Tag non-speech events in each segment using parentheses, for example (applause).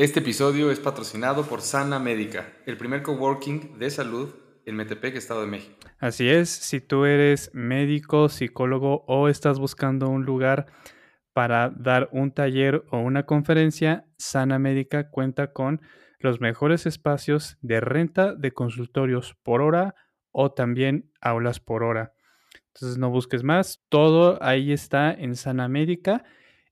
Este episodio es patrocinado por Sana Médica, el primer coworking de salud en Metepec, Estado de México. Así es, si tú eres médico, psicólogo o estás buscando un lugar para dar un taller o una conferencia, Sana Médica cuenta con los mejores espacios de renta de consultorios por hora o también aulas por hora. Entonces no busques más, todo ahí está en Sana Médica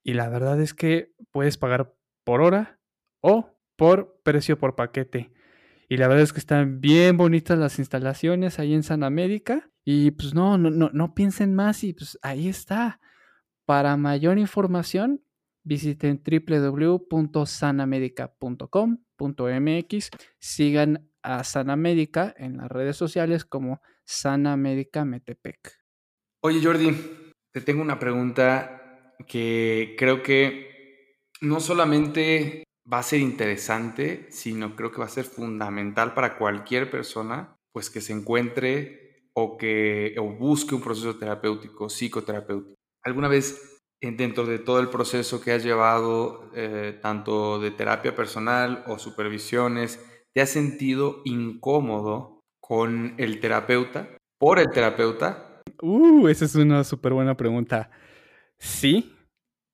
y la verdad es que puedes pagar por hora o por precio por paquete. Y la verdad es que están bien bonitas las instalaciones ahí en San América. Y pues no, no, no, no piensen más y pues ahí está. Para mayor información, visiten www.sanamedica.com.mx. Sigan a Sanamedica en las redes sociales como Sanamedica Metepec. Oye Jordi, te tengo una pregunta que creo que no solamente va a ser interesante, sino creo que va a ser fundamental para cualquier persona, pues que se encuentre o que o busque un proceso terapéutico, psicoterapéutico. ¿Alguna vez dentro de todo el proceso que has llevado, eh, tanto de terapia personal o supervisiones, te has sentido incómodo con el terapeuta, por el terapeuta? Uh, esa es una súper buena pregunta. Sí,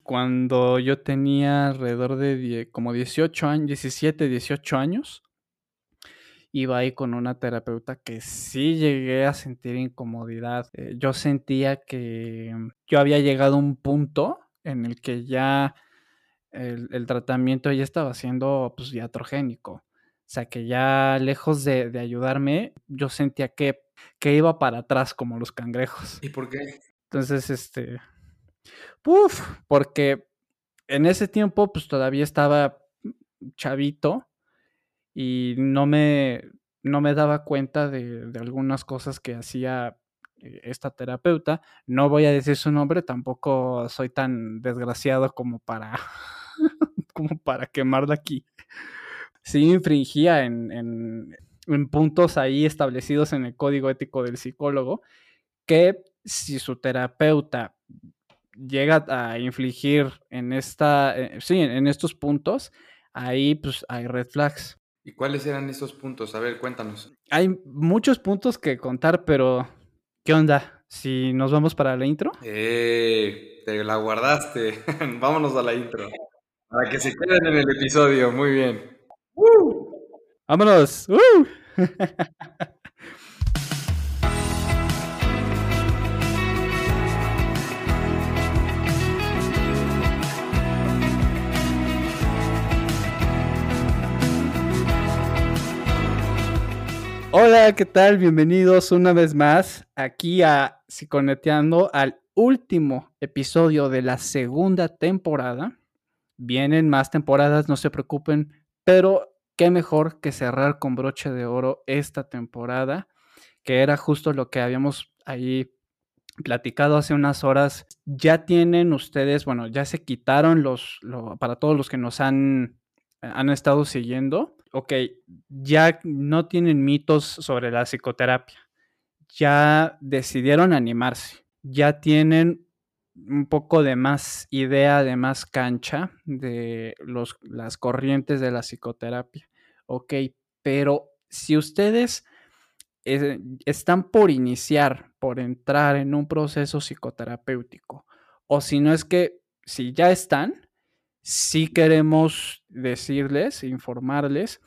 cuando yo tenía alrededor de como 18 años, 17, 18 años, iba ahí con una terapeuta que sí llegué a sentir incomodidad. Eh, yo sentía que yo había llegado a un punto en el que ya el, tratamiento ya estaba siendo pues diatrogénico. O sea que ya lejos de, de ayudarme, yo sentía que, que iba para atrás como los cangrejos. ¿Y por qué? Entonces, este, Puf, porque en ese tiempo pues todavía estaba chavito y no me, no me daba cuenta de, algunas cosas que hacía eh, esta terapeuta. No voy a decir su nombre, tampoco soy tan desgraciado como para, (laughs) como para quemarla aquí. Sí infringía en, en, en puntos ahí establecidos en el código ético del psicólogo que si su terapeuta llega a infligir en esta, eh, sí, en estos puntos, ahí pues hay red flags. ¿Y cuáles eran esos puntos? A ver, cuéntanos. Hay muchos puntos que contar, pero ¿qué onda? Si nos vamos para la intro. Eh, te la guardaste. (laughs) Vámonos a la intro. Para que se queden en el episodio. Muy bien. ¡Vámonos! (laughs) Hola, ¿qué tal? Bienvenidos una vez más aquí a Psiconeteando al último episodio de la segunda temporada. Vienen más temporadas, no se preocupen, pero qué mejor que cerrar con broche de oro esta temporada, que era justo lo que habíamos ahí platicado hace unas horas. Ya tienen ustedes, bueno, ya se quitaron los, para todos los que nos han, han estado siguiendo, ok, ya no tienen mitos sobre la psicoterapia, ya decidieron animarse, ya tienen un poco de más idea, de más cancha de los, las corrientes de la psicoterapia. Ok, pero si ustedes eh, están por iniciar, por entrar en un proceso psicoterapéutico, o si no es que, si ya están, sí queremos decirles, informarles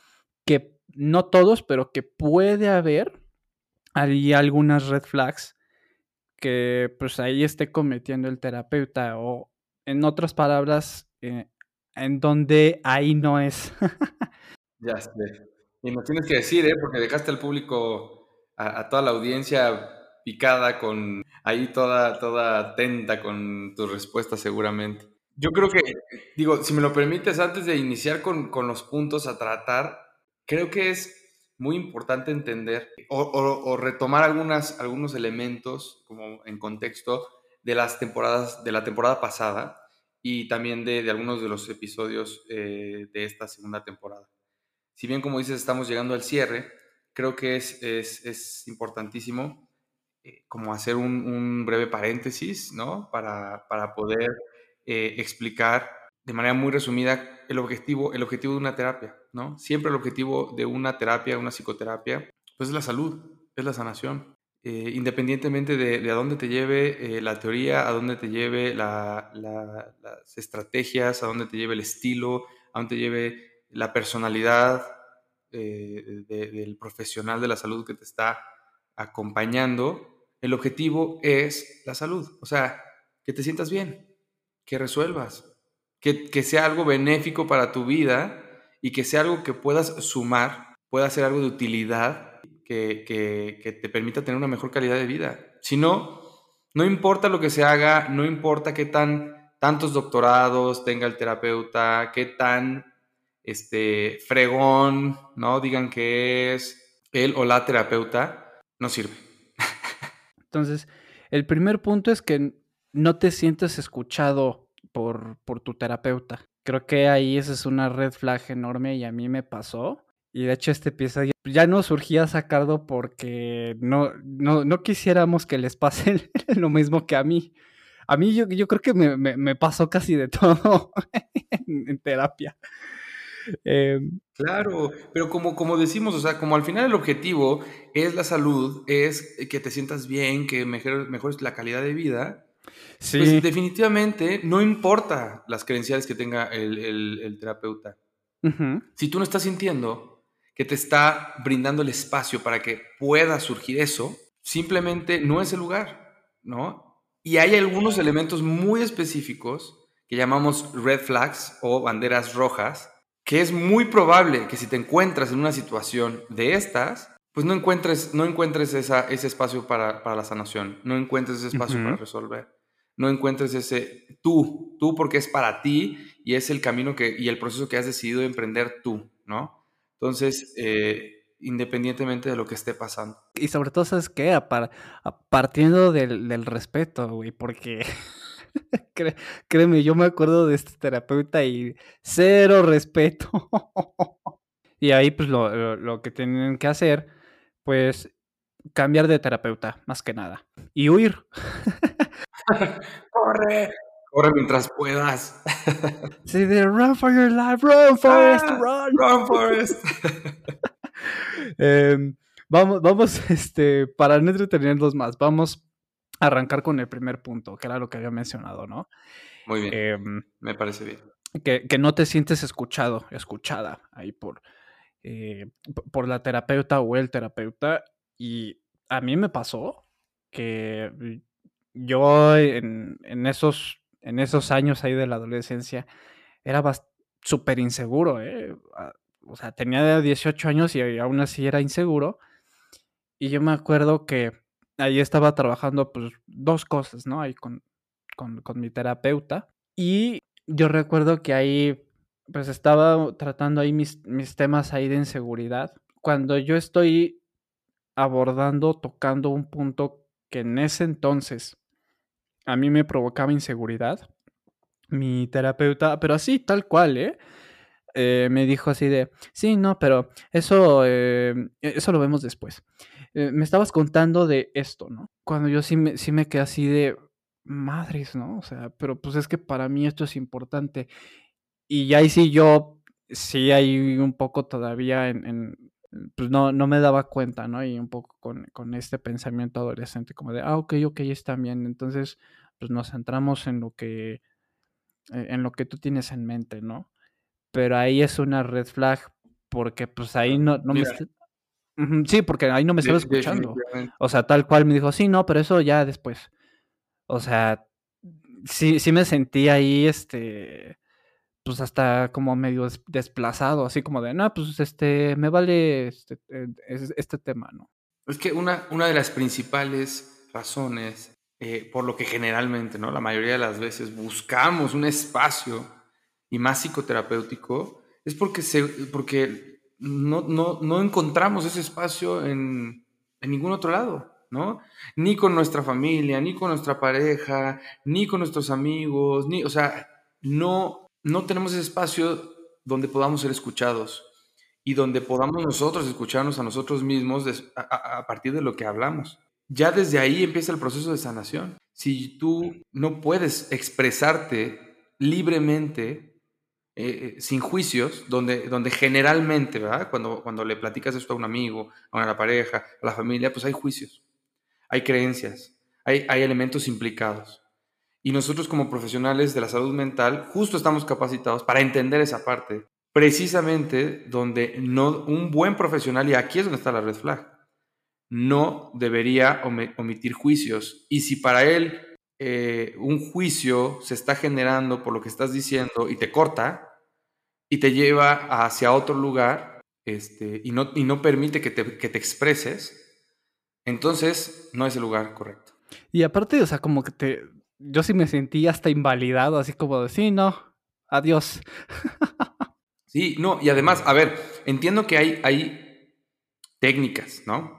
que no todos, pero que puede haber ahí algunas red flags que pues ahí esté cometiendo el terapeuta o en otras palabras, eh, en donde ahí no es. (laughs) ya sé. Y nos tienes que decir, ¿eh? porque dejaste al público, a, a, toda la audiencia picada con ahí toda, toda atenta con tu respuesta seguramente. Yo creo que, digo, si me lo permites, antes de iniciar con, los puntos a tratar, creo que es muy importante entender o, retomar algunas, algunos elementos como en contexto de las temporadas, de la temporada pasada y también de, algunos de los episodios eh, de esta segunda temporada. Si bien, como dices, estamos llegando al cierre, creo que es, es, importantísimo eh, como hacer un, un, breve paréntesis, ¿no? Para, para poder eh, explicar de manera muy resumida, el objetivo, el objetivo de una terapia, ¿no? Siempre el objetivo de una terapia, una psicoterapia, pues es la salud, es la sanación. Eh, independientemente de, a dónde te lleve eh, la teoría, a dónde te lleve las estrategias, a dónde te lleve el estilo, a dónde te lleve la personalidad del profesional de la salud que te está acompañando, el objetivo es la salud. O sea, que te sientas bien, que resuelvas, que, que sea algo benéfico para tu vida y que sea algo que puedas sumar, pueda ser algo de utilidad que, te permita tener una mejor calidad de vida. Si no, no importa lo que se haga, no importa qué tan tantos doctorados tenga el terapeuta, qué tan este, fregón, ¿no? Digan que es él o la terapeuta, no sirve. (laughs) Entonces, el primer punto es que no te sientes escuchado por, por tu terapeuta. Creo que ahí esa es una red flag enorme y a mí me pasó. Y de hecho este episodio ya no surgía sacarlo porque no, no, quisiéramos que les pase (laughs) lo mismo que a mí. A mí yo, yo creo que me, pasó casi de (laughs) todo en, terapia. Em, claro, pero como, como decimos, o sea, como al final el objetivo es la salud, es que te sientas bien, que mejores, la calidad de vida, sí. pues definitivamente no importa las credenciales que tenga el, terapeuta. Si tú no estás sintiendo que te está brindando el espacio para que pueda surgir eso, simplemente no es el lugar, ¿no? Y hay algunos elementos muy específicos que llamamos red flags o banderas rojas, que es muy probable que si te encuentras en una situación de estas, pues no encuentres, no encuentres esa, ese espacio para, la sanación, no encuentres ese espacio para resolver, no encuentres ese tú, tú porque es para ti y es el camino que, y el proceso que has decidido emprender tú, ¿no? Entonces, eh, independientemente de lo que esté pasando. Y sobre todo, ¿sabes qué? partiendo del, respeto, güey, porque (laughs) créeme, yo me acuerdo de este terapeuta y cero respeto. (laughs) y ahí, pues, lo, que tienen que hacer, pues, cambiar de terapeuta, más que nada. Y huir. (laughs) (laughs) ¡Corre! Corre mientras puedas. Sí, de run for your life, run, Forest, ah, run. Run, Forest. (laughs) Em, vamos, vamos, (laughs) este, para no entretenerlos más, vamos a arrancar con el primer punto, que era lo que había mencionado, ¿no? Muy bien. Em, me parece bien. Que, que, no te sientes escuchado, escuchada ahí por, eh, por la terapeuta o el terapeuta. Y a mí me pasó que yo en, en esos en esos años ahí de la adolescencia, era súper inseguro, ¿eh? Ah, o sea, tenía 18 años y aún así era inseguro. Y yo me acuerdo que ahí estaba trabajando pues dos cosas, ¿no? Ahí con, con, mi terapeuta. Y yo recuerdo que ahí pues estaba tratando ahí mis, mis temas ahí de inseguridad. Cuando yo estoy abordando, tocando un punto que en ese entonces a mí me provocaba inseguridad. Mi terapeuta, pero así, tal cual, ¿eh? ¿eh? me dijo así de, sí, no, pero eso, eh, eso lo vemos después. Eh, me estabas contando de esto, ¿no? Cuando yo sí me, sí me quedé así de, madres, ¿no? O sea, pero pues es que para mí esto es importante. Y ahí sí yo, sí hay un poco todavía en, pues no, no me daba cuenta, ¿no? Y un poco con, con, este pensamiento adolescente, como de, ah, ok, ok, está bien. Entonces, pues nos centramos en lo que, e, en lo que tú tienes en mente, ¿no? Pero ahí es una red flag, porque pues ahí no, no me... Sí, porque ahí no me estaba escuchando. O sea, tal cual me dijo, sí, no, pero eso ya después. O sea, sí, sí me sentí ahí, este pues hasta como medio desplazado, así como de, no, pues este, me vale este, eh, este tema, ¿no? Es que una, una de las principales razones eh, por lo que generalmente, ¿no? La mayoría de las veces buscamos un espacio y más psicoterapéutico, es porque, se, porque no, no, no encontramos ese espacio en, en ningún otro lado. ¿no? Ni con nuestra familia, ni con nuestra pareja, ni con nuestros amigos, ni, o sea, no no tenemos espacio donde podamos ser escuchados y donde podamos nosotros escucharnos a nosotros mismos a, partir de lo que hablamos. Ya desde ahí empieza el proceso de sanación. Si tú no puedes expresarte libremente eh, sin juicios, donde, donde generalmente, ¿verdad? Cuando, cuando le platicas esto a un amigo, a una pareja, a la familia, pues hay juicios, hay creencias, hay, hay elementos implicados. Y nosotros como profesionales de la salud mental justo estamos capacitados para entender esa parte, precisamente donde no, un buen profesional, y aquí es donde está la red flag, no debería omitir juicios. Y si para él eh, un juicio se está generando por lo que estás diciendo y te corta y te lleva hacia otro lugar este, y, no, y no permite que te, que te expreses, entonces no es el lugar correcto. Y aparte, o sea, como que te, yo sí me sentí hasta invalidado, así como de, sí, no, adiós. (laughs) sí, no, y además, a ver, entiendo que hay, hay técnicas, ¿no?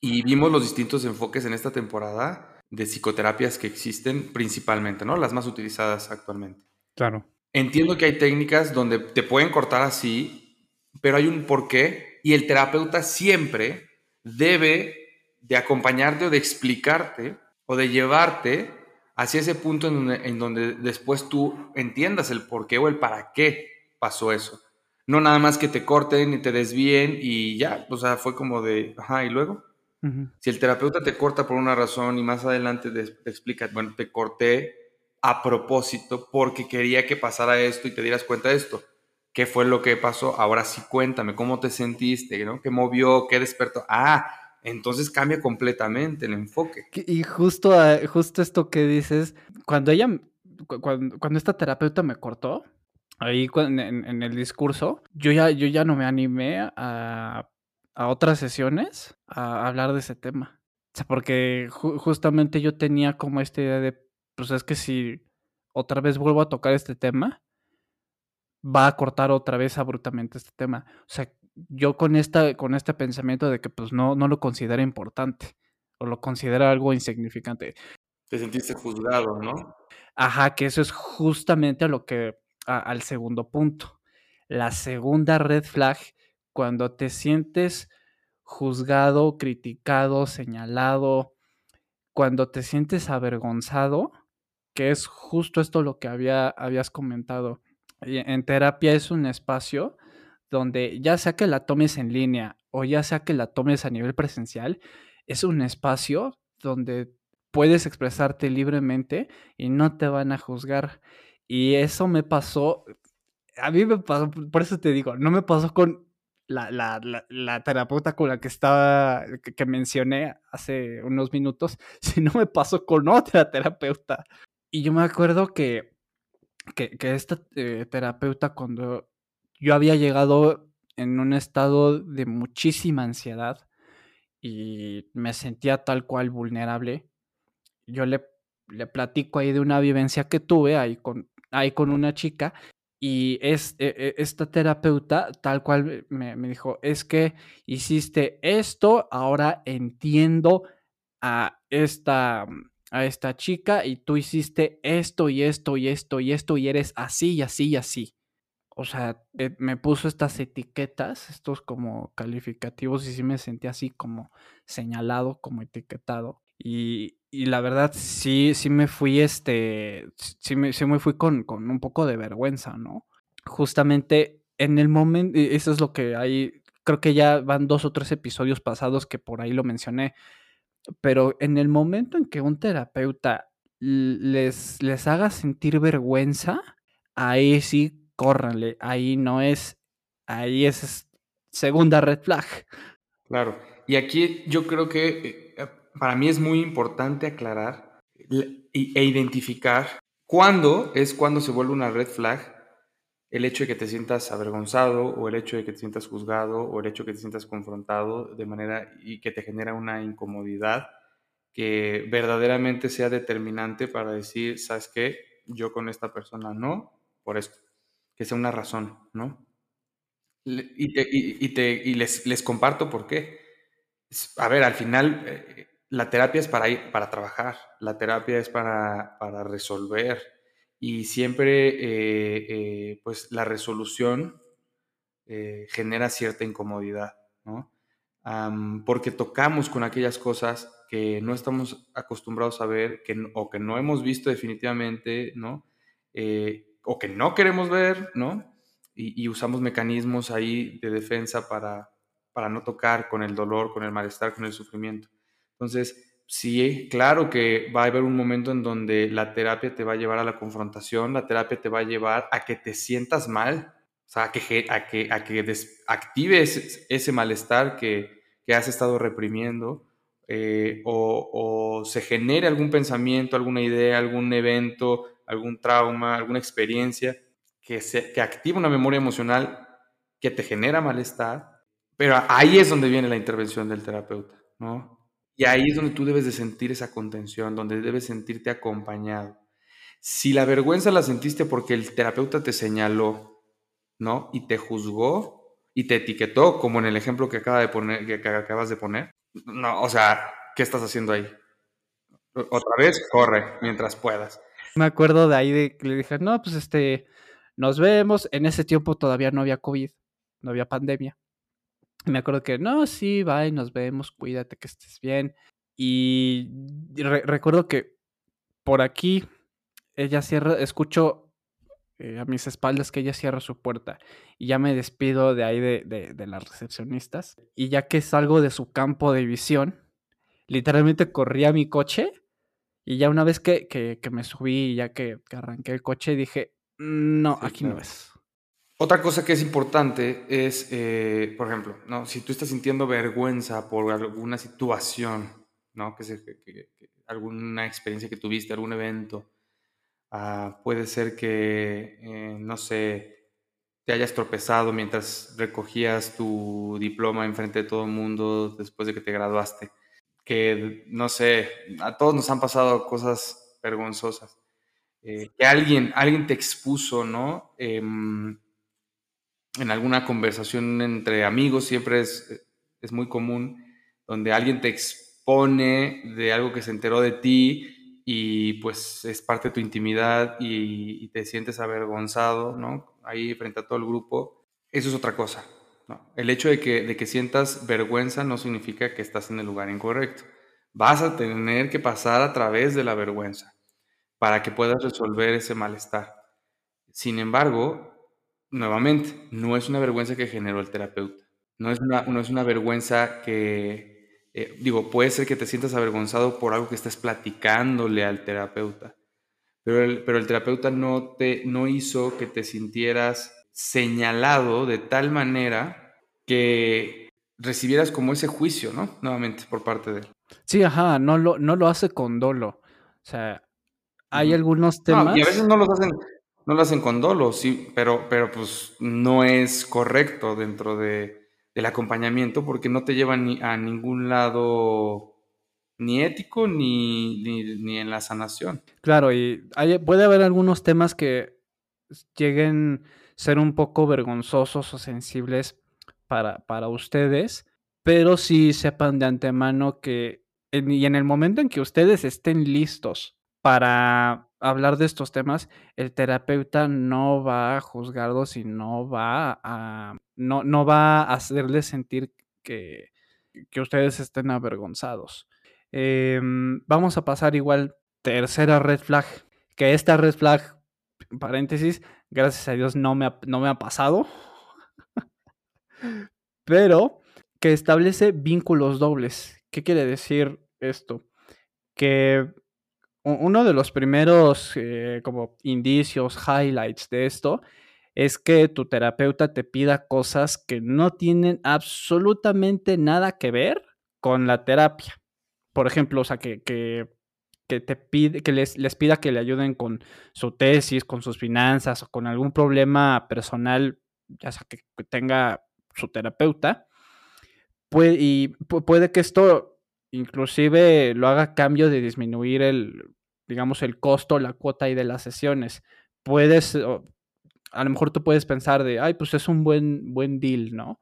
Y vimos los distintos enfoques en esta temporada de psicoterapias que existen principalmente, ¿no? Las más utilizadas actualmente. Claro. Entiendo que hay técnicas donde te pueden cortar así, pero hay un porqué y el terapeuta siempre debe de acompañarte o de explicarte o de llevarte hacia ese punto en donde, después tú entiendas el por qué o el para qué pasó eso. No nada más que te corten y te desvíen y ya, o sea, fue como de, ajá, y luego. Si el terapeuta te corta por una razón y más adelante te, explica, bueno, te corté a propósito porque quería que pasara esto y te dieras cuenta de esto. ¿Qué fue lo que pasó? Ahora sí cuéntame, ¿cómo te sentiste? ¿no? ¿Qué movió? ¿Qué despertó? Ah, entonces cambia completamente el enfoque. Y justo, ah, justo esto que dices, cuando ella, cuando, cuando esta terapeuta me cortó, ahí en, el discurso, yo ya, yo ya no me animé a a otras sesiones a hablar de ese tema. O sea, porque justamente yo tenía como esta idea de, pues es que si otra vez vuelvo a tocar este tema, va a cortar otra vez abruptamente este tema. O sea, yo con, esta, con este pensamiento de que pues no, no lo considera importante o lo considera algo insignificante. Te sentiste juzgado, ¿no? Ajá, que eso es justamente a lo que, al segundo punto. La segunda red flag cuando te sientes juzgado, criticado, señalado, cuando te sientes avergonzado, que es justo esto lo que había, habías comentado. En terapia es un espacio donde ya sea que la tomes en línea o ya sea que la tomes a nivel presencial, es un espacio donde puedes expresarte libremente y no te van a juzgar. Y eso me pasó, a mí me pasó, por eso te digo, no me pasó con la, la, la, terapeuta con la que estaba, que, mencioné hace unos minutos, (laughs) si no me pasó con otra terapeuta. Y yo me acuerdo que, que, esta eh, terapeuta, cuando yo había llegado en un estado de muchísima ansiedad y me sentía tal cual vulnerable, yo le, le platico ahí de una vivencia que tuve ahí con, ahí con una chica y es, e, e, esta terapeuta tal cual me, dijo, es que hiciste esto, ahora entiendo a esta, a esta chica y tú hiciste esto y esto y esto y esto y eres así y así y así. O sea, eh, me puso estas etiquetas, estos como calificativos y sí me sentí así como señalado, como etiquetado. Y, y la verdad sí, sí me fui, este, sí me, sí me fui con, con, un poco de vergüenza, ¿no? Justamente en el momento, eso es lo que hay, creo que ya van dos o tres episodios pasados que por ahí lo mencioné, pero en el momento en que un terapeuta les, les haga sentir vergüenza, ahí sí, córranle, ahí no es, ahí es segunda red flag. Claro, y aquí yo creo que para mí es muy importante aclarar e identificar cuándo es cuando se vuelve una red flag el hecho de que te sientas avergonzado o el hecho de que te sientas juzgado o el hecho de que te sientas confrontado de manera y que te genera una incomodidad que verdaderamente sea determinante para decir, ¿sabes qué? Yo con esta persona no, por esto, que sea una razón, ¿no? Y, te, y, les, les, comparto por qué. A ver, al final, eh, la terapia es para, ir, para trabajar, la terapia es para, para resolver y siempre eh, eh, pues la resolución genera cierta incomodidad, ¿no? porque tocamos con aquellas cosas que no estamos acostumbrados a ver que, o que no hemos visto definitivamente, ¿no? O que no queremos ver, ¿no? Y, usamos mecanismos ahí de defensa para, para no tocar con el dolor, con el malestar, con el sufrimiento. Entonces, sí, claro que va a haber un momento en donde la terapia te va a llevar a la confrontación, la terapia te va a llevar a que te sientas mal, o sea, a que, a que, a que ese malestar que, que has estado reprimiendo eh, o, se genere algún pensamiento, alguna idea, algún evento, algún trauma, alguna experiencia que, se, que activa una memoria emocional que te genera malestar, pero ahí es donde viene la intervención del terapeuta, ¿no? Y ahí es donde tú debes de sentir esa contención, donde debes sentirte acompañado. Si la vergüenza la sentiste porque el terapeuta te señaló, ¿no? Y te juzgó y te etiquetó, como en el ejemplo que, acaba de poner, que acabas de poner, no, o sea, ¿qué estás haciendo ahí? Otra vez, corre mientras puedas. Me acuerdo de ahí de que le dije, no, pues este, nos vemos. En ese tiempo todavía no había COVID, no había pandemia. Me acuerdo que, no, sí, bye, nos vemos, cuídate, que estés bien. Y recuerdo que por aquí ella cierra, escucho eh, a mis espaldas que ella cierra su puerta y ya me despido de ahí de, de, las recepcionistas y ya que salgo de su campo de visión, literalmente corrí a mi coche y ya una vez que, que, me subí, ya que, arranqué el coche, dije, no, aquí no es. Otra cosa que es importante es, eh, por ejemplo, ¿no? si tú estás sintiendo vergüenza por alguna situación, ¿no? que, que, alguna experiencia que tuviste, algún evento, Ah, puede ser que, eh, no sé, te hayas tropezado mientras recogías tu diploma enfrente de todo el mundo después de que te graduaste. Que, no sé, a todos nos han pasado cosas vergonzosas. Eh, que alguien, alguien te expuso, ¿no? Em, en alguna conversación entre amigos siempre es, es muy común, donde alguien te expone de algo que se enteró de ti y pues es parte de tu intimidad y, te sientes avergonzado, ¿no? Ahí frente a todo el grupo, eso es otra cosa. El hecho de que, de que sientas vergüenza no significa que estás en el lugar incorrecto. Vas a tener que pasar a través de la vergüenza para que puedas resolver ese malestar. Sin embargo, nuevamente, no es una vergüenza que generó el terapeuta. No es una, no es una vergüenza que, eh, digo, puede ser que te sientas avergonzado por algo que estés platicándole al terapeuta, pero el, pero el terapeuta no, te, no hizo que te sintieras señalado de tal manera que recibieras como ese juicio, ¿no? Nuevamente, por parte de él. Sí, ajá, no lo, no lo hace con dolo. O sea, hay algunos temas. y a veces no los hacen, no lo hacen con dolo, sí, pero, pero pues no es correcto dentro de, el acompañamiento porque no te lleva ni a ningún lado ni ético ni, ni, en la sanación. Claro, y puede haber algunos temas que lleguen ser un poco vergonzosos o sensibles para, para ustedes, pero sí sepan de antemano que y en el momento en que ustedes estén listos para hablar de estos temas, el terapeuta no va a juzgarlos y no va a, no, no va a hacerles sentir que, que ustedes estén avergonzados. Em, vamos a pasar igual tercera red flag, que esta red flag, paréntesis, gracias a Dios no me no me ha pasado, pero que establece vínculos dobles. ¿Qué quiere decir esto? Que uno de los primeros eh, como indicios, highlights de esto, es que tu terapeuta te pida cosas que no tienen absolutamente nada que ver con la terapia. Por ejemplo, o sea, que, que, te pide, que les, les, pida que le ayuden con su tesis, con sus finanzas o con algún problema personal, ya sea que, tenga su terapeuta. Puede, y puede que esto inclusive lo haga cambio de disminuir el, digamos, el costo, la cuota ahí de las sesiones. Puedes, a lo mejor tú puedes pensar de, ay, pues es un buen, buen deal, ¿no?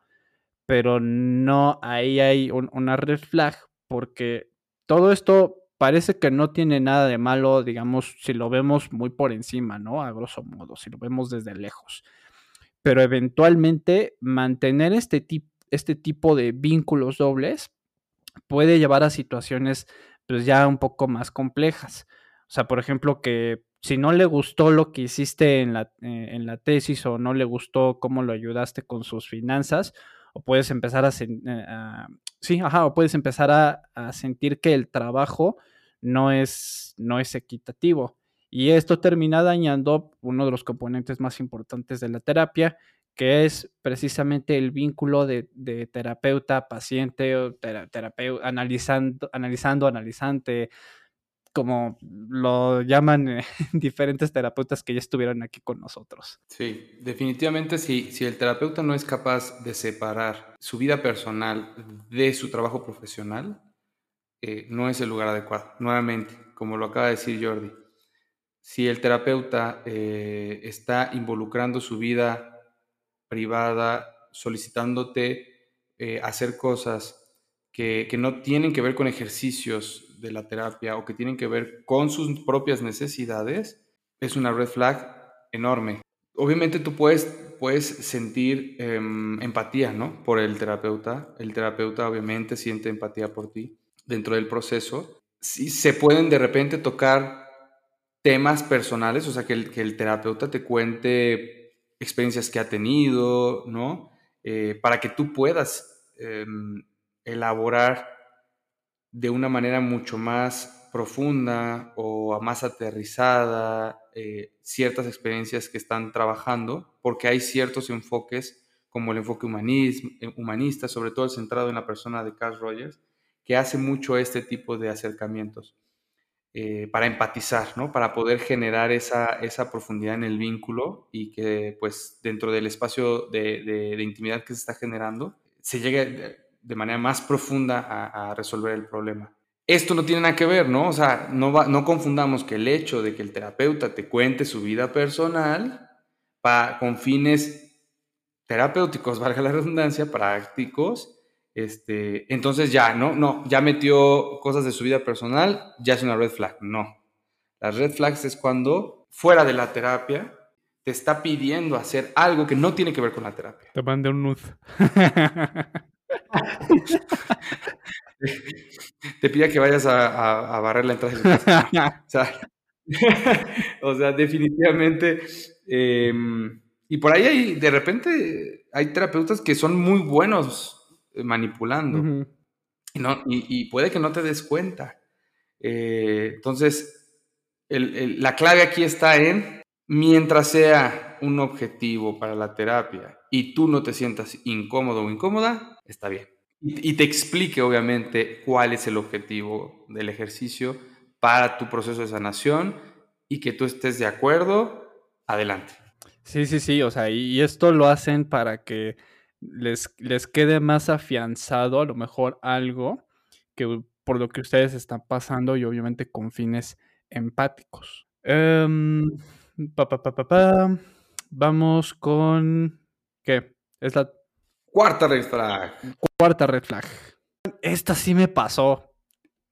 Pero no, ahí hay una red flag porque todo esto parece que no tiene nada de malo, digamos, si lo vemos muy por encima, ¿no? A grosso modo, si lo vemos desde lejos. Pero eventualmente mantener este, este tipo de vínculos dobles puede llevar a situaciones pues ya un poco más complejas. O sea, por ejemplo, que si no le gustó lo que hiciste en la, eh, en la tesis o no le gustó cómo lo ayudaste con sus finanzas, o puedes empezar a, eh, sí, ajá, o puedes empezar a, sentir que el trabajo no es, no es equitativo. Y esto termina dañando uno de los componentes más importantes de la terapia, que es precisamente el vínculo de, terapeuta-paciente, o terapeuta, analizando, analizando, analizante, como lo llaman (laughs) diferentes terapeutas que ya estuvieron aquí con nosotros. Sí, definitivamente si, si el terapeuta no es capaz de separar su vida personal de su trabajo profesional, eh, no es el lugar adecuado. Nuevamente, como lo acaba de decir Jordi, si el terapeuta eh, está involucrando su vida privada, solicitándote eh, hacer cosas que, que no tienen que ver con ejercicios de la terapia o que tienen que ver con sus propias necesidades, es una red flag enorme. Obviamente tú puedes, puedes sentir em, empatía, ¿no? Por el terapeuta. El terapeuta obviamente siente empatía por ti dentro del proceso. Sí, se pueden de repente tocar temas personales, o sea, que el, que el terapeuta te cuente experiencias que ha tenido, ¿no? Eh, para que tú puedas em, elaborar de una manera mucho más profunda o más aterrizada eh, ciertas experiencias que están trabajando, porque hay ciertos enfoques, como el enfoque eh, humanista, sobre todo centrado en la persona de Carl Rogers, que hace mucho este tipo de acercamientos eh, para empatizar, ¿no? para poder generar esa, esa profundidad en el vínculo y que pues dentro del espacio de, de intimidad que se está generando se llegue de manera más profunda a, resolver el problema. Esto no tiene nada que ver, ¿no? O sea, no, no confundamos que el hecho de que el terapeuta te cuente su vida personal para, con fines terapéuticos, (laughs) valga la redundancia, prácticos, este, entonces ya, ¿no? No, ya metió cosas de su vida personal, ya es una red flag. No. Las red flags es cuando fuera de la terapia te está pidiendo hacer algo que no tiene que ver con la terapia. Te mande un nud. (laughs) (laughs) Te pida que vayas a, barrer la entrada de casa. o, sea, definitivamente. Em, y por ahí hay, de repente, hay terapeutas que son muy buenos eh, manipulando. y, no, y, puede que no te des cuenta. Eh, entonces, la clave aquí está en, mientras sea un objetivo para la terapia y tú no te sientas incómodo o incómoda, está bien. Y, te explique, obviamente, cuál es el objetivo del ejercicio para tu proceso de sanación y que tú estés de acuerdo, adelante. Sí, sí, sí, o sea, y esto lo hacen para que les, les quede más afianzado a lo mejor algo que por lo que ustedes están pasando y obviamente con fines empáticos. Em, Vamos con... ¿Qué? Es la Cuarta red flag. Cuarta red flag. Esta sí me pasó.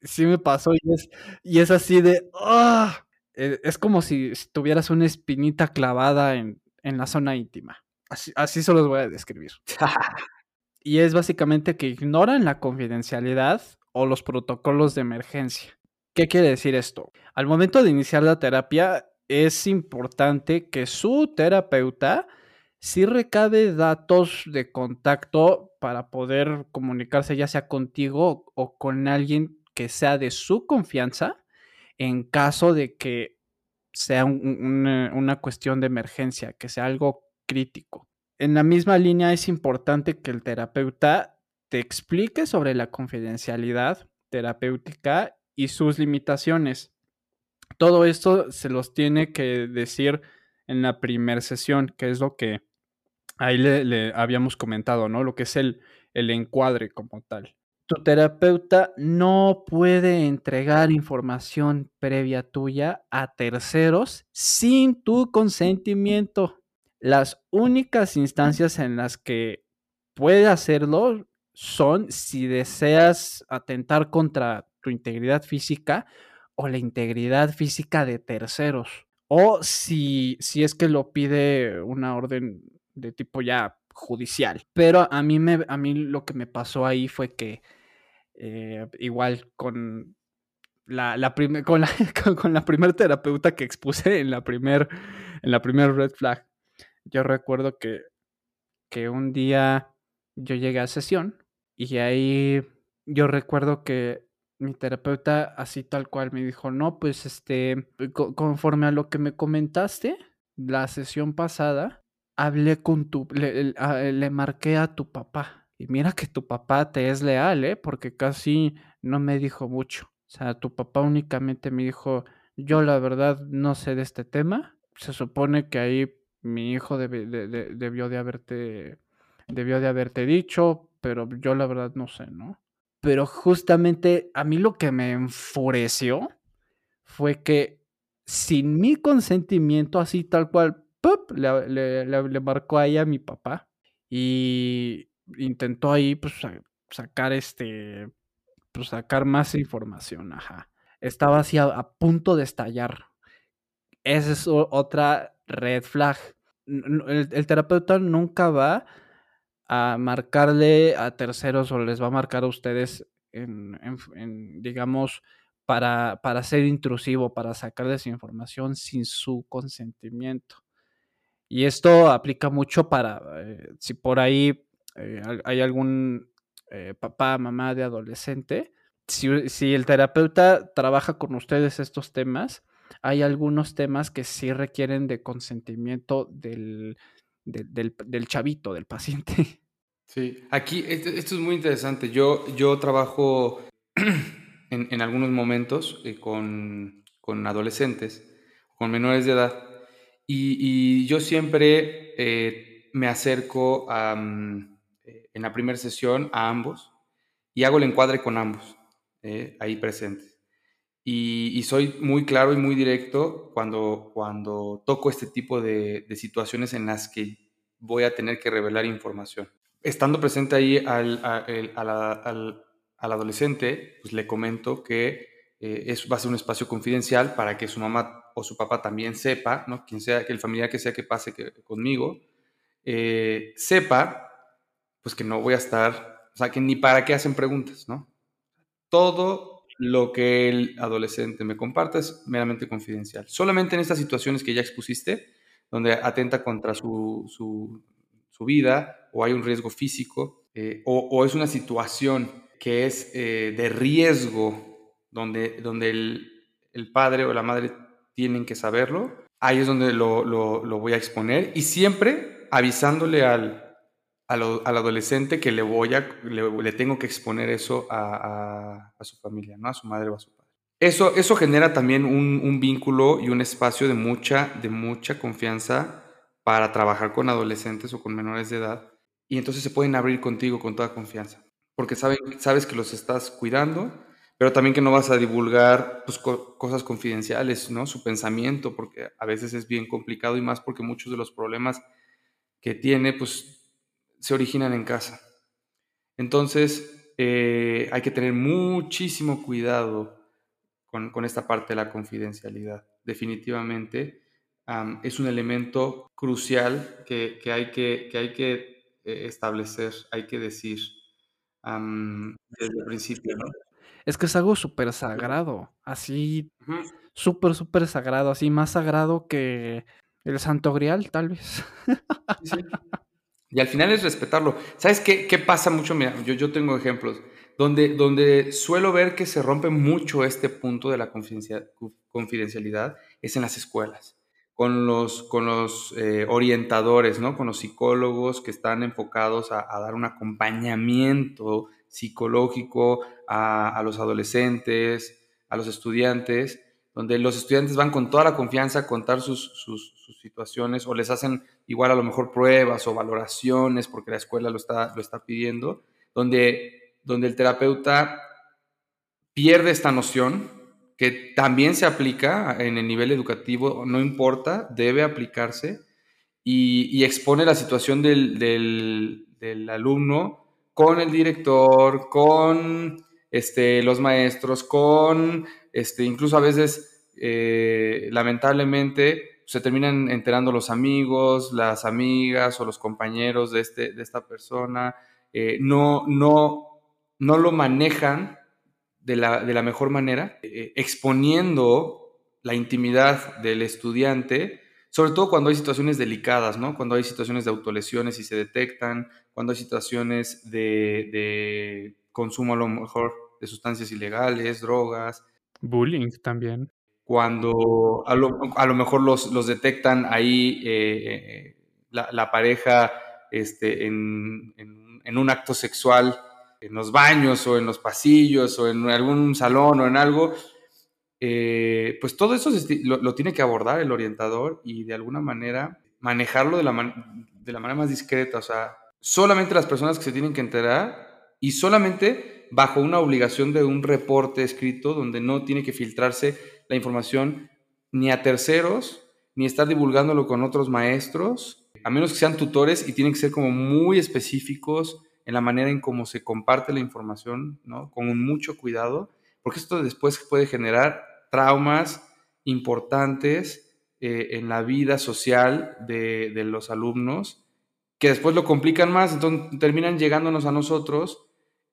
Sí me pasó y es, y es así de... ¡ah! Eh, es como si tuvieras una espinita clavada en, la zona íntima. Así, así se los voy a describir. (laughs) y es básicamente que ignoran la confidencialidad o los protocolos de emergencia. ¿Qué quiere decir esto? Al momento de iniciar la terapia, es importante que su terapeuta si recabe datos de contacto para poder comunicarse ya sea contigo o con alguien que sea de su confianza en caso de que sea una, cuestión de emergencia, que sea algo crítico. En la misma línea es importante que el terapeuta te explique sobre la confidencialidad terapéutica y sus limitaciones. Todo esto se los tiene que decir en la primera sesión, que es lo que ahí le, habíamos comentado, ¿no? Lo que es el, el encuadre como tal. Tu terapeuta no puede entregar información previa tuya a terceros sin tu consentimiento. Las únicas instancias en las que puede hacerlo son si deseas atentar contra tu integridad física o la integridad física de terceros. O si, si es que lo pide una orden de tipo ya judicial. Pero a mí, me, a mí lo que me pasó ahí fue que eh, igual con la, la con, la, (laughs) con la primera terapeuta que expuse en la primer, primer red flag. Yo recuerdo que, que un día yo llegué a sesión y ahí yo recuerdo que mi terapeuta así tal cual me dijo, no, pues este, conforme a lo que me comentaste la sesión pasada, hablé con tu, le, le, marqué a tu papá. Y mira que tu papá te es leal, ¿eh? Porque casi no me dijo mucho. O sea, tu papá únicamente me dijo, yo la verdad no sé de este tema. Se supone que ahí mi hijo debió de haberte, debió de haberte dicho, pero yo la verdad no sé, ¿no? Pero justamente a mí lo que me enfureció fue que sin mi consentimiento, así tal cual, Le, marcó ahí a mi papá y intentó ahí pues, sacar este, pues, sacar más información, ajá. Estaba así a, punto de estallar. Esa es otra red flag. el terapeuta nunca va a marcarle a terceros o les va a marcar a ustedes en, digamos, para, para, ser intrusivo, para sacarles información sin su consentimiento. Y esto aplica mucho para, eh, si por ahí eh, hay algún eh, papá, mamá de adolescente, si, si, el terapeuta trabaja con ustedes estos temas, hay algunos temas que sí requieren de consentimiento del, del, chavito, del paciente. (laughs) Sí, aquí esto, es muy interesante. Yo, yo trabajo (clears throat) en, algunos momentos eh, con, adolescentes, con menores de edad, y, yo siempre eh, me acerco mm, en la primera sesión a ambos y hago el encuadre con ambos eh, ahí presentes. Y, soy muy claro y muy directo cuando, cuando toco este tipo de, situaciones en las que voy a tener que revelar información. Estando presente ahí al, al, adolescente, pues le comento que eh, es, va a ser un espacio confidencial para que su mamá o su papá también sepa, ¿no? quien sea, que el familiar que sea que pase que, conmigo, eh, sepa, pues que no voy a estar, o sea, que ni para qué hacen preguntas, ¿no? Todo lo que el adolescente me comparta es meramente confidencial. Solamente en estas situaciones que ya expusiste, donde atenta contra su, su, vida o hay un riesgo físico eh, o, es una situación que es de riesgo, donde, donde el, el, padre o la madre tienen que saberlo, ahí es donde lo, lo, voy a exponer y siempre avisándole al, al, adolescente que le voy a, le, tengo que exponer eso a, su familia, ¿no? A su madre o a su padre. Eso, eso genera también un, vínculo y un espacio de mucha, de mucha confianza para trabajar con adolescentes o con menores de edad. Y entonces se pueden abrir contigo con toda confianza. Porque saben, sabes que los estás cuidando, pero también que no vas a divulgar pues, cosas confidenciales, ¿no? Su pensamiento, porque a veces es bien complicado y más porque muchos de los problemas que tiene, pues se originan en casa. Entonces, eh, hay que tener muchísimo cuidado con, esta parte de la confidencialidad. Definitivamente es un elemento crucial que, hay, que, eh, establecer, hay que decir desde el principio. Es que es algo súper sagrado, así, súper, súper sagrado, así más sagrado que el Santo Grial, tal vez. Sí. Y al final es respetarlo. ¿Sabes qué, qué pasa mucho? Mira, yo, yo tengo ejemplos donde, donde suelo ver que se rompe mucho este punto de la confidencialidad es en las escuelas, con los, con los eh, orientadores, ¿no? con los psicólogos que están enfocados a, dar un acompañamiento psicológico a, los adolescentes, a los estudiantes, donde los estudiantes van con toda la confianza a contar sus, sus, sus situaciones o les hacen igual a lo mejor pruebas o valoraciones porque la escuela lo está, lo está pidiendo, donde, donde el terapeuta pierde esta noción que también se aplica en el nivel educativo, no importa, debe aplicarse y, expone la situación del, del, alumno con el director, con este, los maestros, con este, incluso a veces, eh, lamentablemente, se terminan enterando los amigos, las amigas o los compañeros de, este, de esta persona, eh, no, no, no lo manejan de la, de la mejor manera, eh, exponiendo la intimidad del estudiante, sobre todo cuando hay situaciones delicadas, ¿no? Cuando hay situaciones de autolesiones y se detectan, cuando hay situaciones de, de consumo a lo mejor de sustancias ilegales, drogas. Bullying también. Cuando a lo, a lo mejor los, los, detectan ahí eh, eh, la, la, pareja este, en, en, en, un acto sexual en los baños o en los pasillos o en algún salón o en algo, eh, pues todo eso lo, tiene que abordar el orientador y de alguna manera manejarlo de la, de la manera más discreta. O sea, solamente las personas que se tienen que enterar y solamente bajo una obligación de un reporte escrito donde no tiene que filtrarse la información ni a terceros, ni estar divulgándolo con otros maestros, a menos que sean tutores y tienen que ser como muy específicos en la manera en cómo se comparte la información, ¿no? Con mucho cuidado, porque esto después puede generar traumas importantes eh, en la vida social de, de, los alumnos, que después lo complican más, entonces terminan llegándonos a nosotros,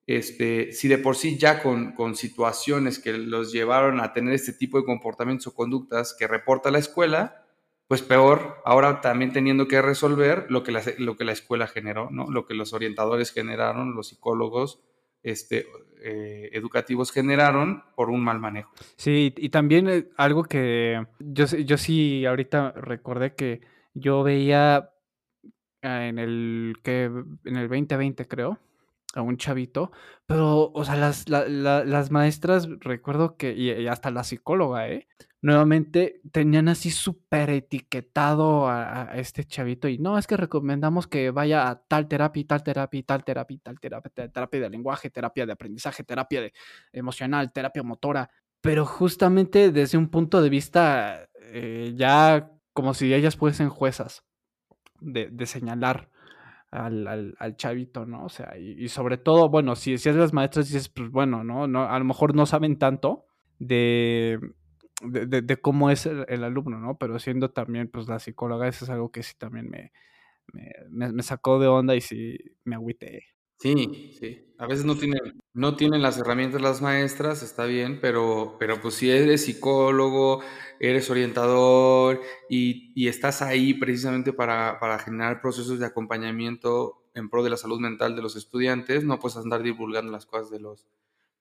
este, si de por sí ya con, con situaciones que los llevaron a tener este tipo de comportamientos o conductas que reporta la escuela, pues peor, ahora también teniendo que resolver lo que la, lo que la escuela generó, ¿no? lo que los orientadores generaron, los psicólogos este, eh, educativos generaron por un mal manejo. Sí, y también eh, algo que yo, yo sí ahorita recordé que yo veía en el, que, en el 2020 creo, a un chavito, pero, o sea, las, la, la, las maestras, recuerdo que, y, y, hasta la psicóloga, ¿eh? Nuevamente tenían así súper etiquetado a, este chavito y no, es que recomendamos que vaya a tal terapia, tal terapia, tal terapia, tal terapia, terapia de lenguaje, terapia de aprendizaje, terapia de emocional, terapia motora, pero justamente desde un punto de vista eh, ya como si ellas fuesen juezas de, señalar al, chavito, ¿no? O sea, y, y, sobre todo, bueno, si, si es las maestras, dices, pues bueno, ¿no? no a lo mejor no saben tanto de, de, de, cómo es el, el, alumno, ¿no? Pero siendo también, pues, la psicóloga, eso es algo que sí también me, me, me sacó de onda y sí me agüité. Sí, sí. A veces no tienen, no tienen las herramientas las maestras, está bien, pero, pero pues si eres psicólogo, eres orientador y, y estás ahí precisamente para, para, generar procesos de acompañamiento en pro de la salud mental de los estudiantes, no puedes andar divulgando las cosas de los,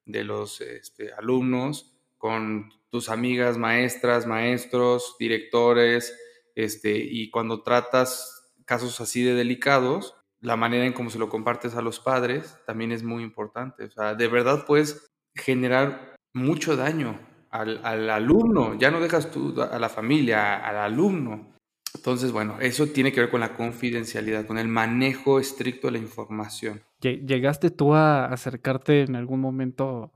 de los este, alumnos con tus amigas maestras, maestros, directores, este, y cuando tratas casos así de delicados, la manera en cómo se lo compartes a los padres también es muy importante. O sea, de verdad puedes generar mucho daño al, al, alumno, ya no dejas tú a la familia, al alumno. Entonces, bueno, eso tiene que ver con la confidencialidad, con el manejo estricto de la información. ¿Llegaste tú a acercarte en algún momento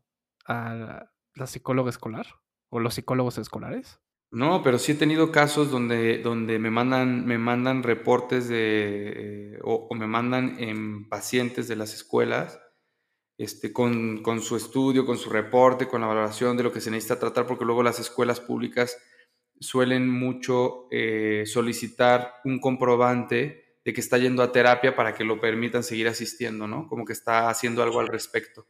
a la psicóloga escolar o los psicólogos escolares? No, pero sí he tenido casos donde, donde me, mandan, me mandan reportes de, eh, o, me mandan en pacientes de las escuelas este, con, con, su estudio, con su reporte, con la valoración de lo que se necesita tratar, porque luego las escuelas públicas suelen mucho eh, solicitar un comprobante de que está yendo a terapia para que lo permitan seguir asistiendo, ¿no? Como que está haciendo algo al respecto.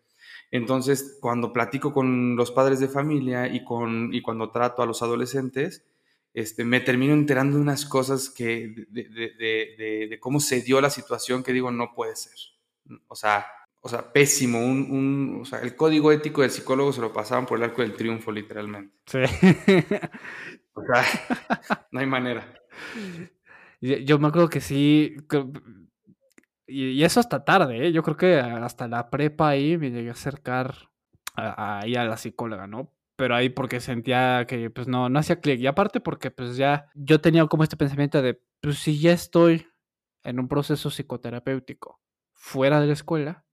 Entonces, cuando platico con los padres de familia y, con, y cuando trato a los adolescentes, este, me termino enterando de unas cosas que, de, de, de, de, cómo se dio la situación que digo, no puede ser. O sea, o sea pésimo. Un, un, o sea, el código ético del psicólogo se lo pasaban por el arco del triunfo, literalmente. Sí. O sea, (laughs) no hay manera. Yo me acuerdo que sí, y, eso hasta tarde, ¿eh? yo creo que hasta la prepa ahí me llegué a acercar ahí a, la psicóloga, ¿no? Pero ahí porque sentía que pues no, no hacía clic. Y aparte porque pues ya yo tenía como este pensamiento de, pues si ya estoy en un proceso psicoterapéutico fuera de la escuela,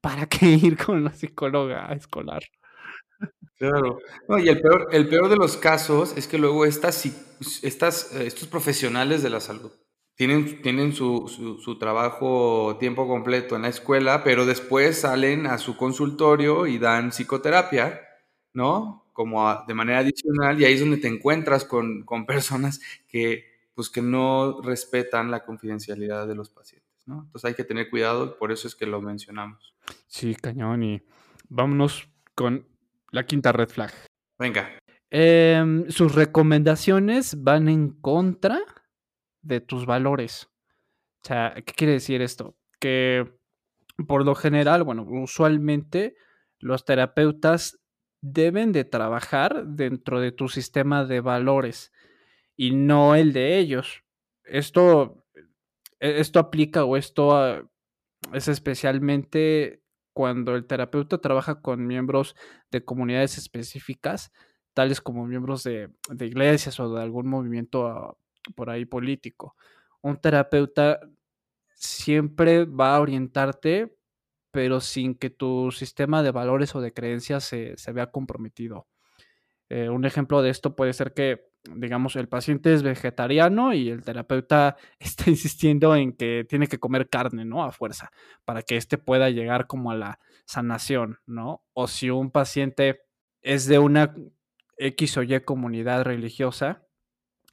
¿para qué (laughs) ir con la psicóloga escolar? Claro. Y el peor, el peor de los casos es que luego estas, estas, estos profesionales de la salud tienen, tienen su, su, su, trabajo tiempo completo en la escuela, pero después salen a su consultorio y dan psicoterapia, ¿no? Como a, de manera adicional, y ahí es donde te encuentras con, con, personas que, pues, que no respetan la confidencialidad de los pacientes, ¿no? Entonces hay que tener cuidado, por eso es que lo mencionamos. Sí, cañón, y vámonos con la quinta red flag. Venga. Em, sus recomendaciones van en contra de tus valores. O sea, ¿qué quiere decir esto? Que por lo general, bueno, usualmente los terapeutas deben de trabajar dentro de tu sistema de valores y no el de ellos. Esto, e, esto aplica o esto ah, es especialmente cuando el terapeuta trabaja con miembros de comunidades específicas, tales como miembros de, iglesias o de algún movimiento ah, por ahí político. Un terapeuta siempre va a orientarte, pero sin que tu sistema de valores o de creencias se, vea comprometido. Eh, un ejemplo de esto puede ser que, digamos, el paciente es vegetariano y el terapeuta (laughs) está insistiendo en que tiene que comer carne, ¿no? A fuerza, para que éste pueda llegar como a la sanación, ¿no? O si un paciente es de una X o Y comunidad religiosa,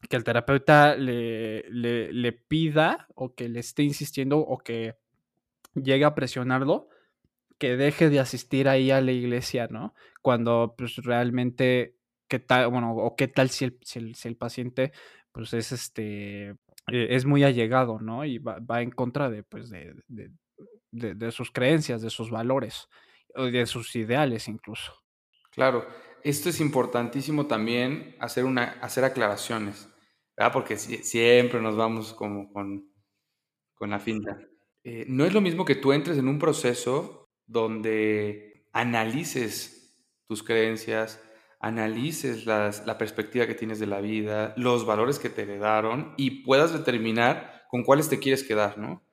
que el terapeuta le, le, pida o que le esté insistiendo o que llegue a presionarlo, que deje de asistir ahí a la iglesia, ¿no? Cuando pues realmente, ¿qué tal? Bueno, o qué tal si el, si el, paciente pues es este, e, es muy allegado, ¿no? Y va, va en contra de, pues, de, de, de, sus creencias, de sus valores, de sus ideales incluso. Claro, esto es importantísimo también hacer, una, hacer aclaraciones, ¿verdad? Porque siempre nos vamos como con, con la finta. Eh, no es lo mismo que tú entres en un proceso donde analices tus creencias, analices la perspectiva que tienes de la vida, los valores que te heredaron y puedas determinar con cuáles te quieres quedar, ¿no?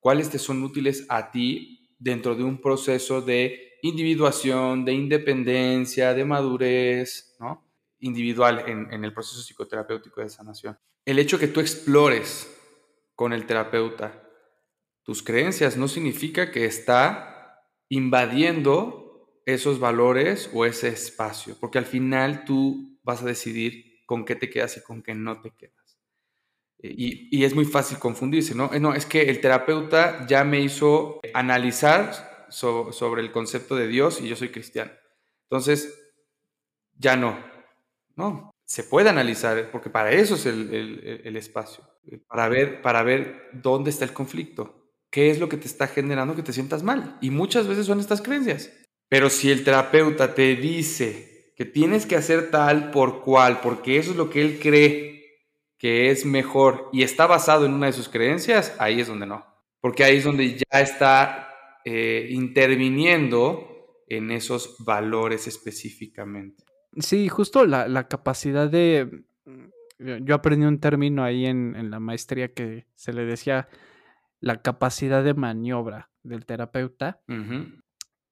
Cuáles te son útiles a ti dentro de un proceso de individuación, de independencia, de madurez, ¿no? Individual en, el proceso psicoterapéutico de sanación. El hecho que tú explores con el terapeuta tus creencias no significa que está invadiendo esos valores o ese espacio, porque al final tú vas a decidir con qué te quedas y con qué no te quedas. Y, es muy fácil confundirse, ¿no? No, es que el terapeuta ya me hizo analizar sobre el concepto de Dios y yo soy cristiano. Entonces, ya no. No, se puede analizar, porque para eso es el, espacio, para ver, para ver dónde está el conflicto, qué es lo que te está generando que te sientas mal. Y muchas veces son estas creencias. Pero si el terapeuta te dice que tienes que hacer tal por cual, porque eso es lo que él cree que es mejor y está basado en una de sus creencias, ahí es donde no. Porque ahí es donde ya está eh, interviniendo en esos valores específicamente. Sí, justo la, capacidad de... Mm, yo aprendí un término ahí en, la maestría que se le decía la capacidad de maniobra del terapeuta,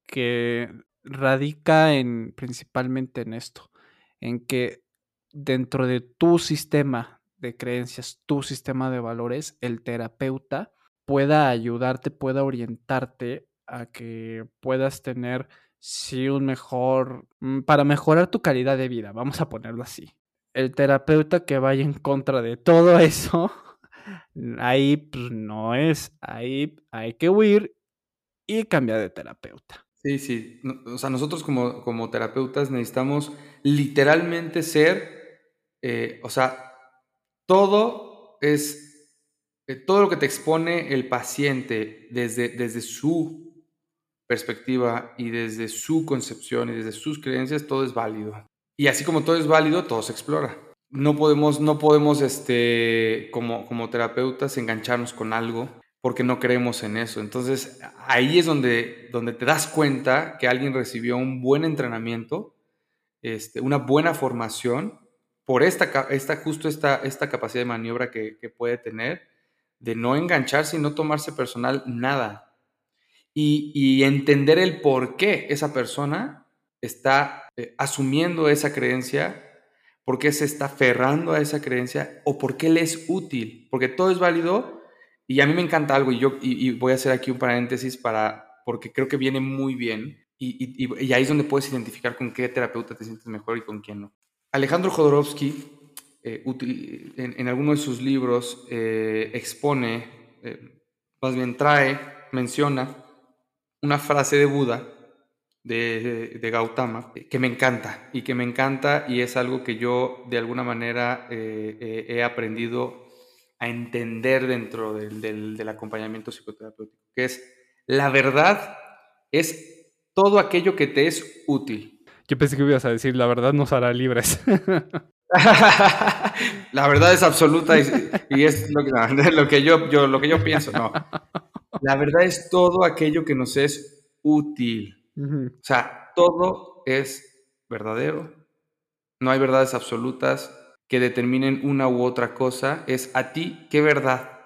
que radica en principalmente en esto, en que dentro de tu sistema de creencias, tu sistema de valores, el terapeuta pueda ayudarte, pueda orientarte a que puedas tener, sí, un mejor, mm, para mejorar tu calidad de vida, vamos a ponerlo así. El terapeuta que vaya en contra de todo (laughs) eso, ahí pues, no es, ahí hay que huir y cambiar de terapeuta. Sí, sí, o sea, nosotros como, como terapeutas necesitamos literalmente ser, eh, o sea, todo es eh, todo lo que te expone el paciente desde, desde su perspectiva y desde su concepción y desde sus creencias, todo es válido. Y así como todo es válido, todo se explora. No podemos, no podemos este, como, como terapeutas, engancharnos con algo porque no creemos en eso. Entonces, ahí es donde, donde te das cuenta que alguien recibió un buen entrenamiento, este, una buena formación, por esta, esta justo esta, esta capacidad de maniobra que, que puede tener de no engancharse y no tomarse personal nada. Y, entender el por qué esa persona está eh, asumiendo esa creencia, por qué se está aferrando a esa creencia o por qué le es útil. Porque todo es válido y a mí me encanta algo y yo y, voy a hacer aquí un paréntesis para, porque creo que viene muy bien y, y, ahí es donde puedes identificar con qué terapeuta te sientes mejor y con quién no. Alejandro Jodorowsky eh, en, alguno de sus libros eh, expone, más bien trae, menciona una frase de Buda de, de, Gautama que me encanta y que me encanta y es algo que yo de alguna manera eh, eh, he aprendido a entender dentro del, del, del, acompañamiento psicoterapéutico, que es la verdad es todo aquello que te es útil. Yo pensé que ibas a decir, la verdad nos hará libres. (laughs) la verdad es absoluta y, es lo que, (laughs) lo que yo, yo, lo que yo pienso, no. La verdad es todo aquello que nos es útil. O sea, todo es verdadero. No hay verdades absolutas que determinen una u otra cosa. Es a ti qué verdad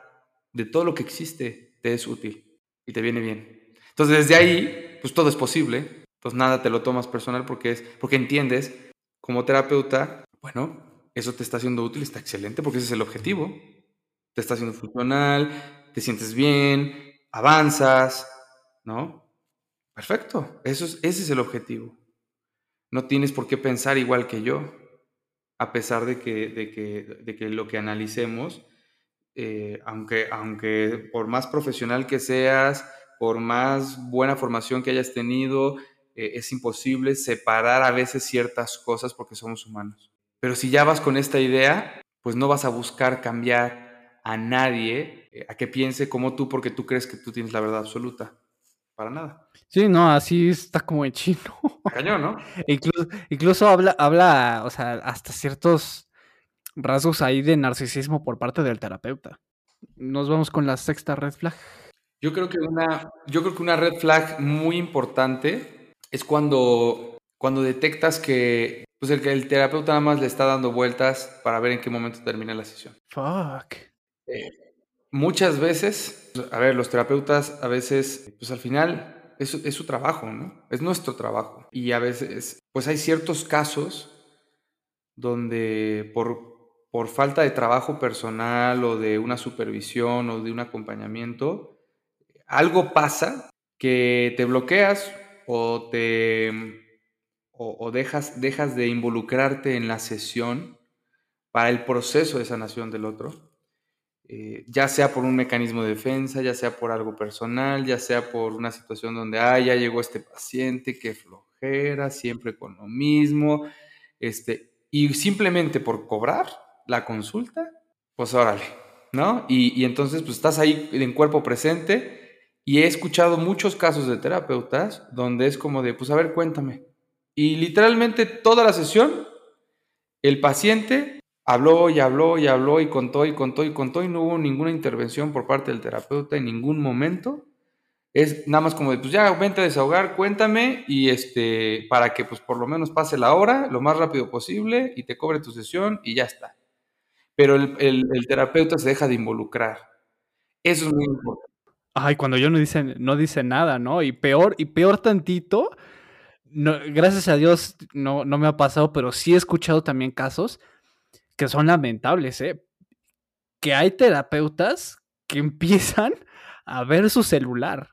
de todo lo que existe te es útil y te viene bien. Entonces, desde ahí, pues todo es posible. Entonces, nada te lo tomas personal porque, es, porque entiendes como terapeuta, bueno, eso te está haciendo útil, está excelente porque ese es el objetivo. Te está haciendo funcional, te sientes bien, avanzas, ¿no? Perfecto, Eso es, ese es el objetivo. No tienes por qué pensar igual que yo, a pesar de que, de que, de que lo que analicemos, eh, aunque, aunque por más profesional que seas, por más buena formación que hayas tenido, eh, es imposible separar a veces ciertas cosas porque somos humanos. Pero si ya vas con esta idea, pues no vas a buscar cambiar a nadie eh, a que piense como tú porque tú crees que tú tienes la verdad absoluta. Para nada. Sí, no, así está como en chino. Cañón, ¿no? (laughs) incluso, incluso habla, habla, o sea, hasta ciertos rasgos ahí de narcisismo por parte del terapeuta. Nos vamos con la sexta red flag. Yo creo que una, yo creo que una red flag muy importante es cuando, cuando detectas que pues el, el terapeuta nada más le está dando vueltas para ver en qué momento termina la sesión. Fuck. Eh, muchas veces, a ver, los terapeutas a veces, pues al final es, es, su trabajo, ¿no? Es nuestro trabajo. Y a veces, pues hay ciertos casos donde por, por falta de trabajo personal o de una supervisión o de un acompañamiento, algo pasa que te bloqueas o te o, dejas, dejas de involucrarte en la sesión para el proceso de sanación del otro, eh, ya sea por un mecanismo de defensa, ya sea por algo personal, ya sea por una situación donde, ah, ya llegó este paciente, qué flojera, siempre con lo mismo, este, y simplemente por cobrar la consulta, pues órale, ¿no? Y, y entonces, pues estás ahí en cuerpo presente, y he escuchado muchos casos de terapeutas donde es como de, pues a ver, cuéntame, y literalmente toda la sesión, el paciente habló y habló y habló y contó y contó y contó y no hubo ninguna intervención por parte del terapeuta en ningún momento. Es nada más como de, pues ya, vente a desahogar, cuéntame y este, para que pues por lo menos pase la hora lo más rápido posible y te cobre tu sesión y ya está. Pero el, el, terapeuta se deja de involucrar. Eso es muy importante. Ay, cuando yo no dice, no dice nada, ¿no? Y peor, y peor tantito, no, gracias a Dios no, no me ha pasado, pero sí he escuchado también casos que son lamentables, ¿eh? Que hay terapeutas que empiezan a ver su celular.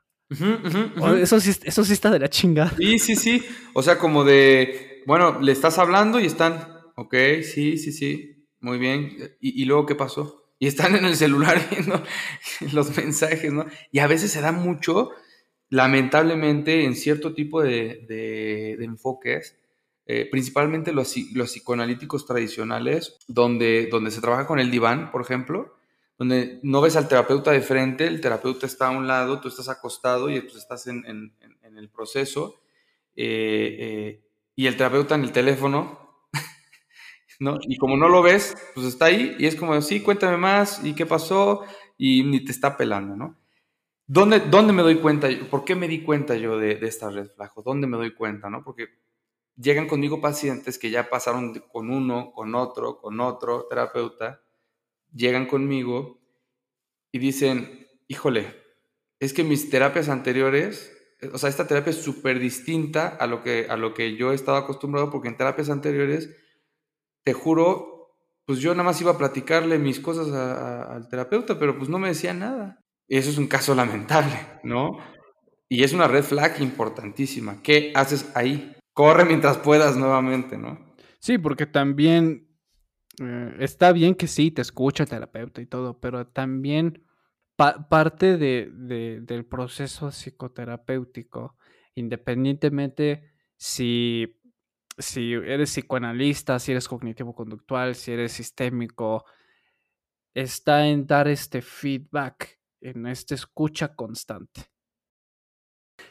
Eso, sí, eso sí está de la chingada. Sí, sí, sí. O sea, como de, bueno, le estás hablando y están, ok, sí, sí, sí, muy bien. ¿Y, y luego qué pasó? Y están en el celular (laughs) viendo los mensajes, ¿no? Y a veces se da mucho lamentablemente en cierto tipo de, enfoques, eh, principalmente los, los, psicoanalíticos tradicionales, donde, donde se trabaja con el diván, por ejemplo, donde no ves al terapeuta de frente, el terapeuta está a un lado, tú estás acostado y pues estás en, en, el proceso, eh, eh, y el terapeuta en el teléfono, (laughs) ¿no? Y como no lo ves, pues está ahí y es como, sí, cuéntame más, y qué pasó, y ni te está pelando, ¿no? ¿Dónde, ¿Dónde, me doy cuenta? ¿Por qué me di cuenta yo de, de esta red flag? ¿Dónde me doy cuenta? ¿no? Porque llegan conmigo pacientes que ya pasaron con uno, con otro, con otro terapeuta, llegan conmigo y dicen, híjole, es que mis terapias anteriores, o sea, esta terapia es súper distinta a lo, que, a lo que yo he estado acostumbrado, porque en terapias anteriores, te juro, pues yo nada más iba a platicarle mis cosas al terapeuta, pero pues no me decía nada. Eso es un caso (laughs) lamentable, ¿no? Y es una red flag importantísima. ¿Qué haces ahí? Corre mientras puedas nuevamente, ¿no? Sí, porque también eh, está bien que sí, te escucha el terapeuta y todo, pero también parte de, del proceso psicoterapéutico independientemente si, si eres psicoanalista, si eres cognitivo-conductual, si eres sistémico, está en dar este feedback, en esta escucha constante.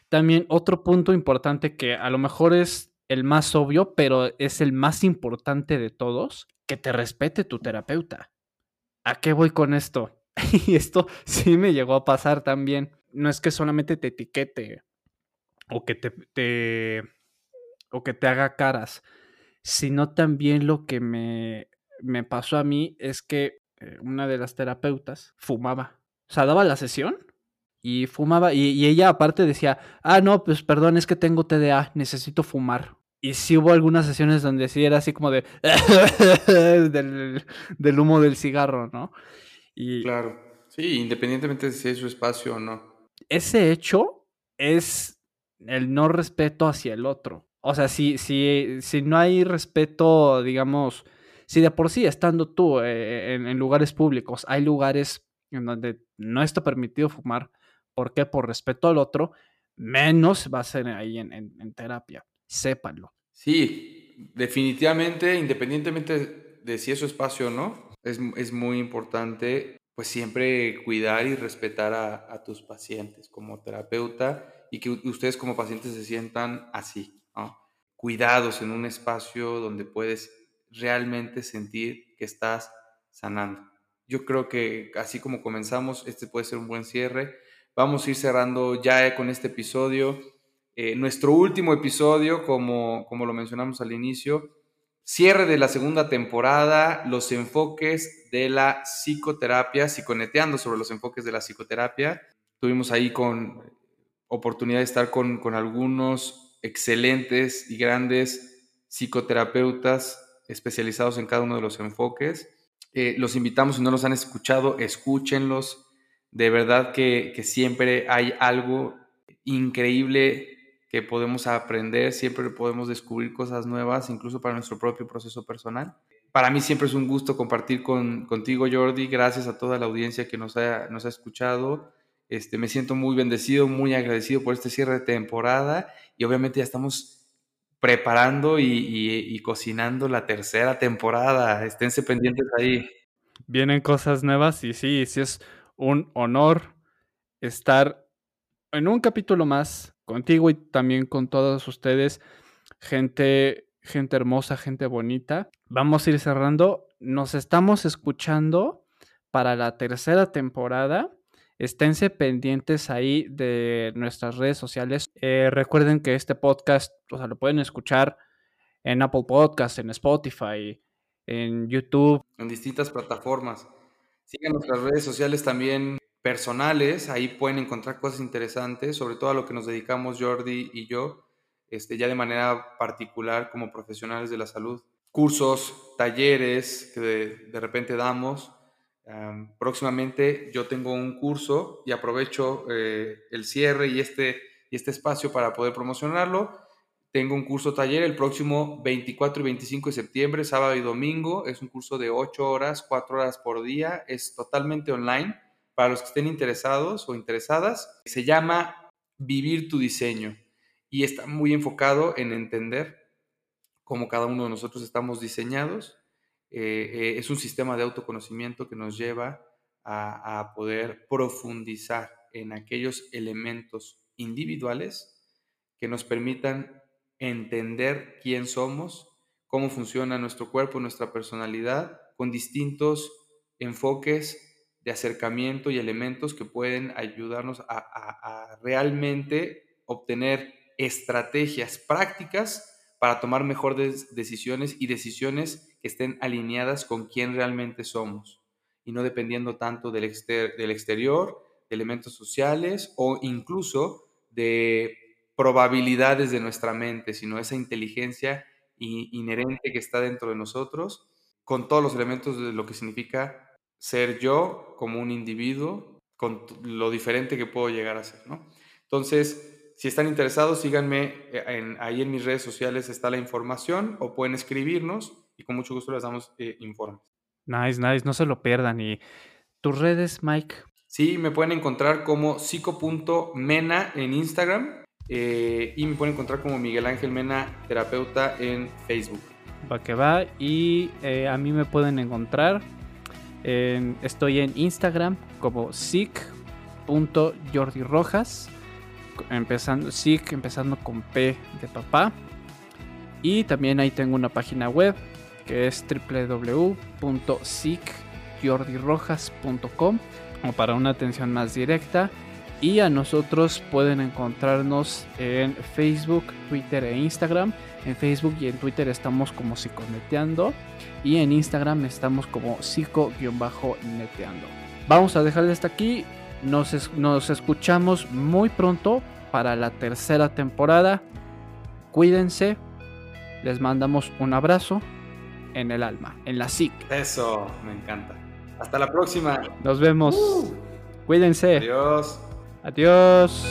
También otro punto importante que a lo mejor es el más obvio, pero es el más importante de todos, que te respete tu terapeuta. ¿A qué voy con esto? (laughs) y esto sí me llegó a pasar también. No es que solamente te etiquete o que te, o que te haga caras, sino también lo que me, me pasó a mí es que eh, una de las terapeutas fumaba. O sea, daba la sesión y fumaba. Y, ella aparte decía, ah, no, pues perdón, es que tengo TDA, necesito fumar. Y sí hubo algunas sesiones donde sí era así como de (laughs) del, humo del cigarro, ¿no? Y claro, sí, independientemente de si es su espacio o no. Ese hecho es el no respeto hacia el otro. O sea, si, si, si no hay respeto, digamos, si de por sí estando tú eh, en, lugares públicos, hay lugares en donde no está permitido fumar, ¿por qué? Por respeto al otro, menos va a ser ahí en, terapia. Sépanlo. Sí, definitivamente, independientemente de si es su espacio o no, es, es, muy importante pues siempre cuidar y respetar a, a, tus pacientes como terapeuta y que ustedes como pacientes se sientan así, ¿no? cuidados en un espacio donde puedes realmente sentir que estás sanando. Yo creo que así como comenzamos, este puede ser un buen cierre. Vamos a ir cerrando ya con este episodio. Eh, nuestro último episodio, como, como lo mencionamos al inicio, cierre de la segunda temporada, los enfoques de la psicoterapia, psiconeteando sobre los enfoques de la psicoterapia. Tuvimos ahí con oportunidad de estar con, con algunos excelentes y grandes psicoterapeutas especializados en cada uno de los enfoques. Eh, los invitamos, si no los han escuchado, escúchenlos. De verdad que, siempre hay algo increíble que podemos aprender, siempre podemos descubrir cosas nuevas, incluso para nuestro propio proceso personal. Para mí siempre es un gusto compartir con, contigo, Jordi. Gracias a toda la audiencia que nos ha, nos ha escuchado. Este, me siento muy bendecido, muy agradecido por este cierre de temporada y obviamente ya estamos preparando y, cocinando la tercera temporada. Esténse pendientes ahí. Vienen cosas nuevas y sí, sí es un honor estar en un capítulo más contigo y también con todos ustedes, gente, gente hermosa, gente bonita. Vamos a ir cerrando. Nos estamos escuchando para la tercera temporada. Esténse pendientes ahí de nuestras redes sociales. Eh, recuerden que este podcast, o sea, lo pueden escuchar en Apple Podcasts, en Spotify, en YouTube. En distintas plataformas. Sigan nuestras redes sociales también personales, ahí pueden encontrar cosas interesantes, sobre todo a lo que nos dedicamos Jordi y yo, este, ya de manera particular como profesionales de la salud. Cursos, talleres que de repente damos próximamente yo tengo un curso y aprovecho eh, el cierre y este, y este espacio para poder promocionarlo. Tengo un curso taller el próximo 24 y 25 de septiembre, sábado y domingo. Es un curso de 8 horas, 4 horas por día. Es totalmente online para los que estén interesados o interesadas. Se llama Vivir tu diseño y está muy enfocado en entender cómo cada uno de nosotros estamos diseñados eh, eh, es un sistema de autoconocimiento que nos lleva a, poder profundizar en aquellos elementos individuales que nos permitan entender quién somos, cómo funciona nuestro cuerpo, nuestra personalidad, con distintos enfoques de acercamiento y elementos que pueden ayudarnos a, realmente obtener estrategias prácticas para tomar mejores decisiones y decisiones que estén alineadas con quién realmente somos. Y no dependiendo tanto del, del exterior, de elementos sociales o incluso de probabilidades de nuestra mente, sino esa inteligencia inherente que está dentro de nosotros, con todos los elementos de lo que significa ser yo como un individuo, con lo diferente que puedo llegar a ser, ¿no? Entonces, si están interesados, síganme eh, en, ahí en mis redes sociales está la información o pueden escribirnos y con mucho gusto les damos eh, informes. Nice, nice, no se lo pierdan. ¿Y tus redes, Mike? Sí, me pueden encontrar como psico.mena en Instagram Eh, y me pueden encontrar como Miguel Ángel Mena, terapeuta en Facebook. Va que va. Y eh, a mí me pueden encontrar. en- estoy en Instagram como sic.jordirojas. Empezando, sic, empezando con P de papá. Y también ahí tengo una página web que es www.sicjordirojas.com como para una atención más directa. Y a nosotros pueden encontrarnos en Facebook, Twitter e Instagram. En Facebook y en Twitter estamos como psiconeteando. Y en Instagram estamos como psico-neteando. Vamos a dejarle hasta aquí. Nos, es- nos escuchamos muy pronto para la tercera temporada. Cuídense. Les mandamos un abrazo en el alma, en la psic. Eso, me encanta. Hasta la próxima. Nos vemos. Cuídense. Adiós. Adiós.